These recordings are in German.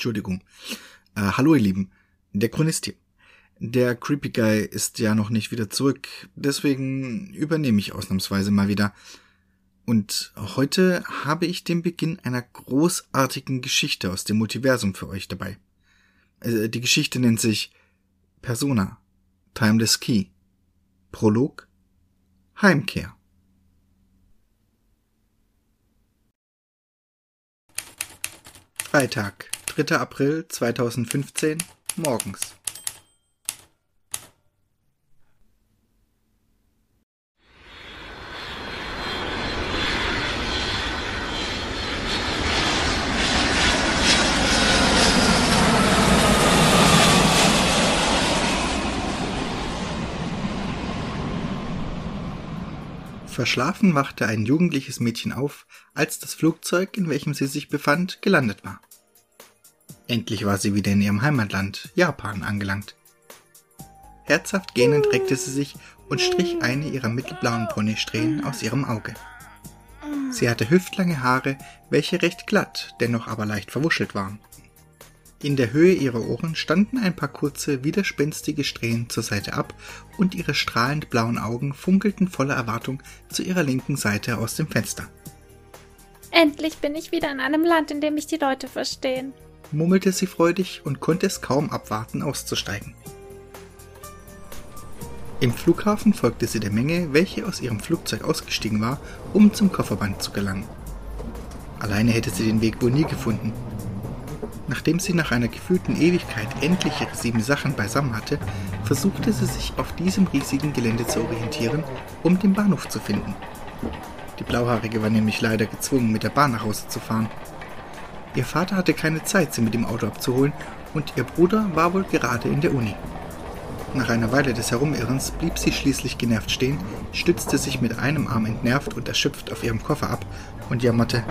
Entschuldigung. Äh, hallo ihr Lieben, der Chronist hier. Der Creepy Guy ist ja noch nicht wieder zurück, deswegen übernehme ich ausnahmsweise mal wieder. Und heute habe ich den Beginn einer großartigen Geschichte aus dem Multiversum für euch dabei. Äh, die Geschichte nennt sich Persona, Timeless Key, Prolog, Heimkehr. Freitag, 3. April 2015, morgens. Verschlafen wachte ein jugendliches Mädchen auf, als das Flugzeug, in welchem sie sich befand, gelandet war. Endlich war sie wieder in ihrem Heimatland, Japan, angelangt. Herzhaft gähnend reckte sie sich und strich eine ihrer mittelblauen Ponysträhnen aus ihrem Auge. Sie hatte hüftlange Haare, welche recht glatt, dennoch aber leicht verwuschelt waren. In der Höhe ihrer Ohren standen ein paar kurze, widerspenstige Strähnen zur Seite ab und ihre strahlend blauen Augen funkelten voller Erwartung zu ihrer linken Seite aus dem Fenster. Endlich bin ich wieder in einem Land, in dem mich die Leute verstehen, murmelte sie freudig und konnte es kaum abwarten, auszusteigen. Im Flughafen folgte sie der Menge, welche aus ihrem Flugzeug ausgestiegen war, um zum Kofferband zu gelangen. Alleine hätte sie den Weg wohl nie gefunden, Nachdem sie nach einer gefühlten Ewigkeit endlich ihre sieben Sachen beisammen hatte, versuchte sie sich auf diesem riesigen Gelände zu orientieren, um den Bahnhof zu finden. Die Blauhaarige war nämlich leider gezwungen, mit der Bahn nach Hause zu fahren. Ihr Vater hatte keine Zeit, sie mit dem Auto abzuholen, und ihr Bruder war wohl gerade in der Uni. Nach einer Weile des Herumirrens blieb sie schließlich genervt stehen, stützte sich mit einem Arm entnervt und erschöpft auf ihrem Koffer ab und jammerte.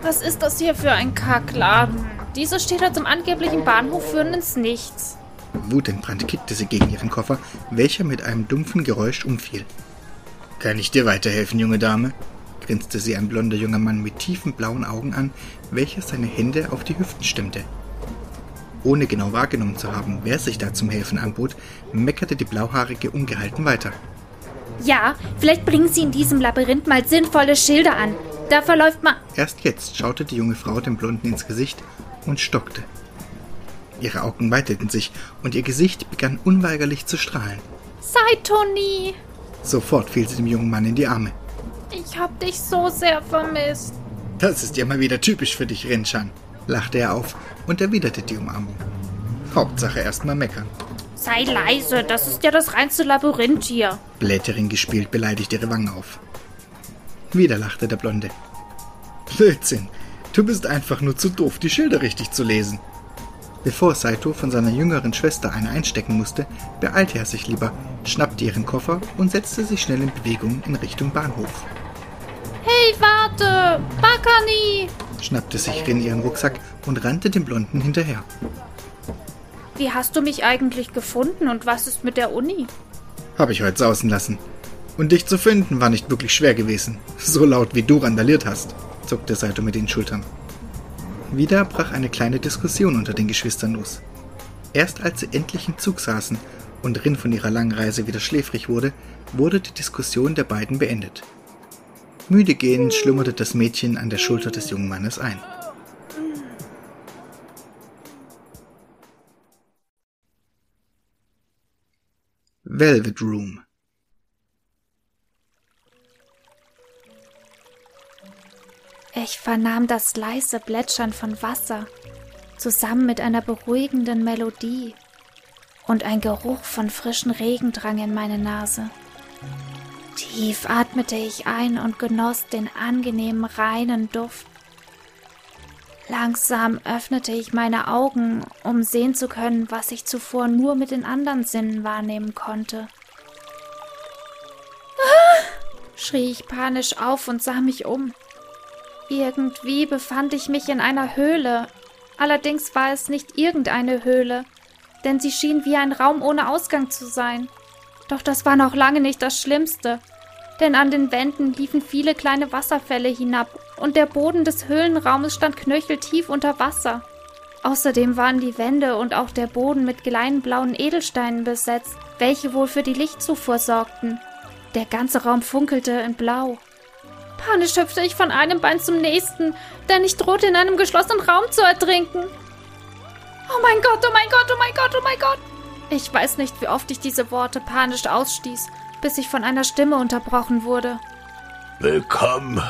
Was ist das hier für ein Kackladen? Diese Städte zum angeblichen Bahnhof führen ins Nichts. Wutentbrannt kickte sie gegen ihren Koffer, welcher mit einem dumpfen Geräusch umfiel. Kann ich dir weiterhelfen, junge Dame? Grinste sie ein blonder junger Mann mit tiefen blauen Augen an, welcher seine Hände auf die Hüften stemmte. Ohne genau wahrgenommen zu haben, wer sich da zum Helfen anbot, meckerte die Blauhaarige ungehalten weiter. Ja, vielleicht bringen Sie in diesem Labyrinth mal sinnvolle Schilder an. Da verläuft man. Erst jetzt schaute die junge Frau dem Blonden ins Gesicht und stockte. Ihre Augen weiteten sich und ihr Gesicht begann unweigerlich zu strahlen. Sei Toni! Sofort fiel sie dem jungen Mann in die Arme. Ich hab dich so sehr vermisst. Das ist ja mal wieder typisch für dich, Rinchan, lachte er auf und erwiderte die Umarmung. Hauptsache erstmal meckern. Sei leise, das ist ja das reinste Labyrinth hier. Blätterin gespielt beleidigt ihre Wangen auf. Wieder lachte der Blonde. Blödsinn, Du bist einfach nur zu doof, die Schilder richtig zu lesen. Bevor Saito von seiner jüngeren Schwester eine einstecken musste, beeilte er sich lieber, schnappte ihren Koffer und setzte sich schnell in Bewegung in Richtung Bahnhof. Hey, warte! Bakani! schnappte sich Rin ihren Rucksack und rannte dem Blonden hinterher. Wie hast du mich eigentlich gefunden und was ist mit der Uni? Habe ich heute sausen lassen. Und dich zu finden war nicht wirklich schwer gewesen, so laut wie du randaliert hast zuckte Saito mit den Schultern. Wieder brach eine kleine Diskussion unter den Geschwistern los. Erst als sie endlich im Zug saßen und Rin von ihrer langen Reise wieder schläfrig wurde, wurde die Diskussion der beiden beendet. Müde gehend schlummerte das Mädchen an der Schulter des jungen Mannes ein. Velvet Room Ich vernahm das leise Plätschern von Wasser, zusammen mit einer beruhigenden Melodie, und ein Geruch von frischen Regen drang in meine Nase. Tief atmete ich ein und genoss den angenehmen reinen Duft. Langsam öffnete ich meine Augen, um sehen zu können, was ich zuvor nur mit den anderen Sinnen wahrnehmen konnte. Ah! schrie ich panisch auf und sah mich um. Irgendwie befand ich mich in einer Höhle. Allerdings war es nicht irgendeine Höhle, denn sie schien wie ein Raum ohne Ausgang zu sein. Doch das war noch lange nicht das Schlimmste, denn an den Wänden liefen viele kleine Wasserfälle hinab und der Boden des Höhlenraumes stand knöcheltief unter Wasser. Außerdem waren die Wände und auch der Boden mit kleinen blauen Edelsteinen besetzt, welche wohl für die Lichtzufuhr sorgten. Der ganze Raum funkelte in Blau. Panisch hüpfte ich von einem Bein zum nächsten, denn ich drohte in einem geschlossenen Raum zu ertrinken. Oh mein Gott, oh mein Gott, oh mein Gott, oh mein Gott! Ich weiß nicht, wie oft ich diese Worte panisch ausstieß, bis ich von einer Stimme unterbrochen wurde. Willkommen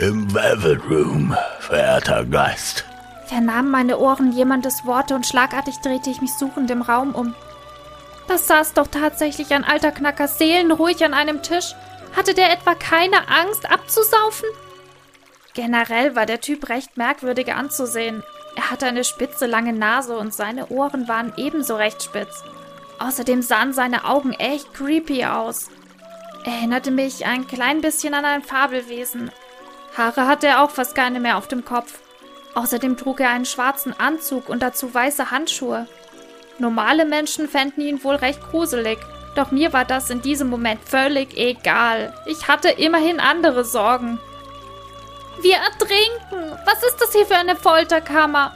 im Velvet Room, verehrter Geist. Vernahmen meine Ohren jemandes Worte und schlagartig drehte ich mich suchend im Raum um. Das saß doch tatsächlich ein alter Knacker seelenruhig an einem Tisch. Hatte der etwa keine Angst abzusaufen? Generell war der Typ recht merkwürdig anzusehen. Er hatte eine spitze, lange Nase und seine Ohren waren ebenso recht spitz. Außerdem sahen seine Augen echt creepy aus. Erinnerte mich ein klein bisschen an ein Fabelwesen. Haare hatte er auch fast keine mehr auf dem Kopf. Außerdem trug er einen schwarzen Anzug und dazu weiße Handschuhe. Normale Menschen fänden ihn wohl recht gruselig, doch mir war das in diesem Moment völlig egal. Ich hatte immerhin andere Sorgen. Wir ertrinken! Was ist das hier für eine Folterkammer?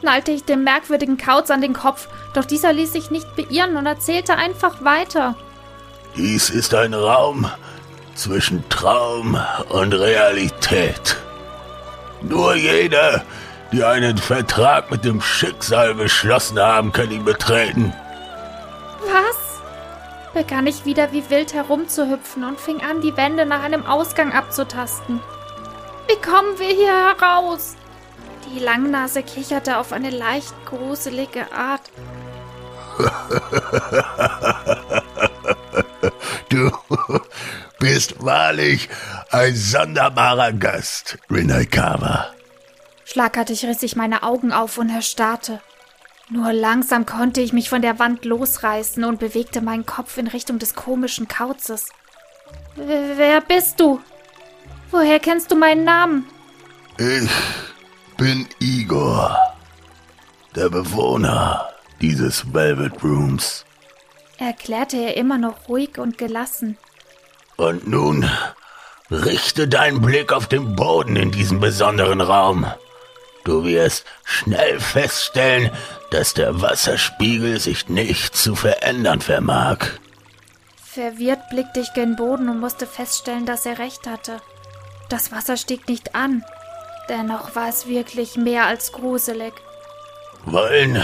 knallte ich dem merkwürdigen Kauz an den Kopf, doch dieser ließ sich nicht beirren und erzählte einfach weiter. Dies ist ein Raum zwischen Traum und Realität. Nur jene, die einen Vertrag mit dem Schicksal geschlossen haben, können ihn betreten. Was? begann ich wieder wie wild herumzuhüpfen und fing an, die Wände nach einem Ausgang abzutasten. Wie kommen wir hier heraus? Die Langnase kicherte auf eine leicht gruselige Art. du bist wahrlich ein sonderbarer Gast, Rinalkawa. Schlagartig riss ich meine Augen auf und erstarrte. Nur langsam konnte ich mich von der Wand losreißen und bewegte meinen Kopf in Richtung des komischen Kauzes. Wer bist du? Woher kennst du meinen Namen? Ich bin Igor, der Bewohner dieses Velvet Rooms, erklärte er immer noch ruhig und gelassen. Und nun richte deinen Blick auf den Boden in diesem besonderen Raum. Du wirst schnell feststellen, dass der Wasserspiegel sich nicht zu verändern vermag. Verwirrt blickte ich gen Boden und musste feststellen, dass er recht hatte. Das Wasser stieg nicht an. Dennoch war es wirklich mehr als gruselig. Wollen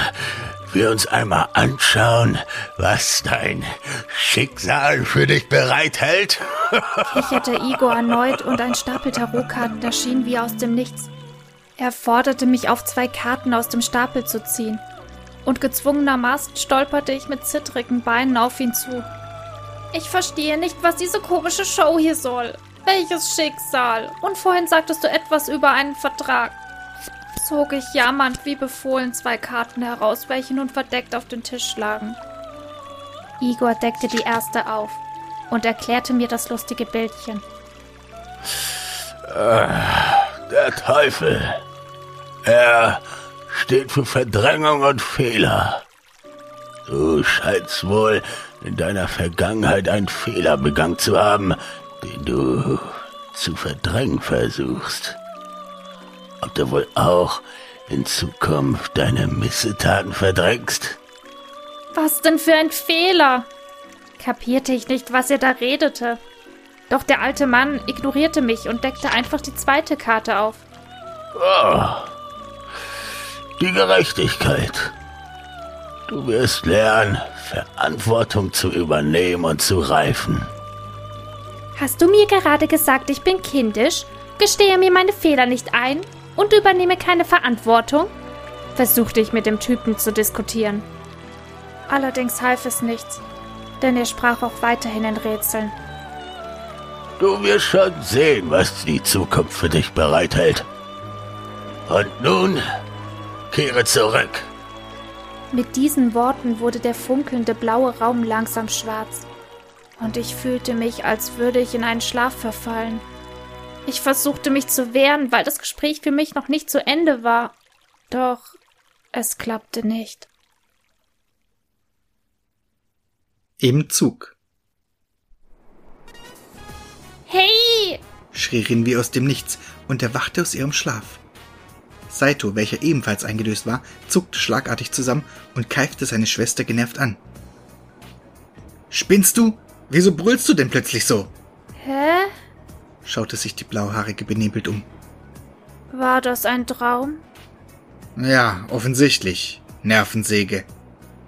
wir uns einmal anschauen, was dein Schicksal für dich bereithält? kicherte Igor erneut und ein Stapel Tarotkarten erschien wie aus dem Nichts. Er forderte mich auf, zwei Karten aus dem Stapel zu ziehen. Und gezwungenermaßen stolperte ich mit zittrigen Beinen auf ihn zu. Ich verstehe nicht, was diese komische Show hier soll. Welches Schicksal? Und vorhin sagtest du etwas über einen Vertrag. Zog ich jammernd wie befohlen zwei Karten heraus, welche nun verdeckt auf den Tisch lagen. Igor deckte die erste auf und erklärte mir das lustige Bildchen. Äh, der Teufel. Er steht für Verdrängung und Fehler. Du scheinst wohl in deiner Vergangenheit einen Fehler begangen zu haben, den du zu verdrängen versuchst. Ob du wohl auch in Zukunft deine Missetaten verdrängst? Was denn für ein Fehler? Kapierte ich nicht, was er da redete. Doch der alte Mann ignorierte mich und deckte einfach die zweite Karte auf. Oh, die Gerechtigkeit. Du wirst lernen, Verantwortung zu übernehmen und zu reifen. Hast du mir gerade gesagt, ich bin kindisch, gestehe mir meine Fehler nicht ein und übernehme keine Verantwortung? versuchte ich mit dem Typen zu diskutieren. Allerdings half es nichts, denn er sprach auch weiterhin in Rätseln. Du wirst schon sehen, was die Zukunft für dich bereithält. Und nun kehre zurück. Mit diesen Worten wurde der funkelnde blaue Raum langsam schwarz und ich fühlte mich, als würde ich in einen Schlaf verfallen. Ich versuchte mich zu wehren, weil das Gespräch für mich noch nicht zu Ende war. Doch es klappte nicht. Im Zug. Hey! schrie Rin wie aus dem Nichts und erwachte aus ihrem Schlaf. Saito, welcher ebenfalls eingedöst war, zuckte schlagartig zusammen und keifte seine Schwester genervt an. Spinnst du? Wieso brüllst du denn plötzlich so? Hä? schaute sich die Blauhaarige benebelt um. War das ein Traum? Ja, offensichtlich. Nervensäge,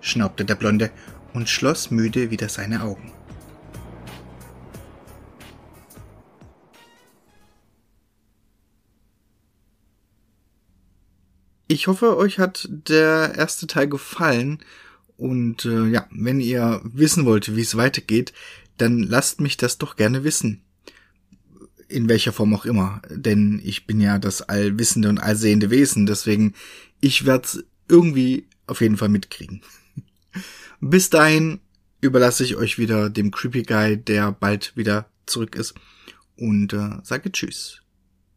schnaubte der Blonde und schloss müde wieder seine Augen. Ich hoffe, euch hat der erste Teil gefallen. Und äh, ja, wenn ihr wissen wollt, wie es weitergeht, dann lasst mich das doch gerne wissen. In welcher Form auch immer. Denn ich bin ja das allwissende und allsehende Wesen. Deswegen, ich werde es irgendwie auf jeden Fall mitkriegen. Bis dahin überlasse ich euch wieder dem Creepy Guy, der bald wieder zurück ist. Und äh, sage Tschüss.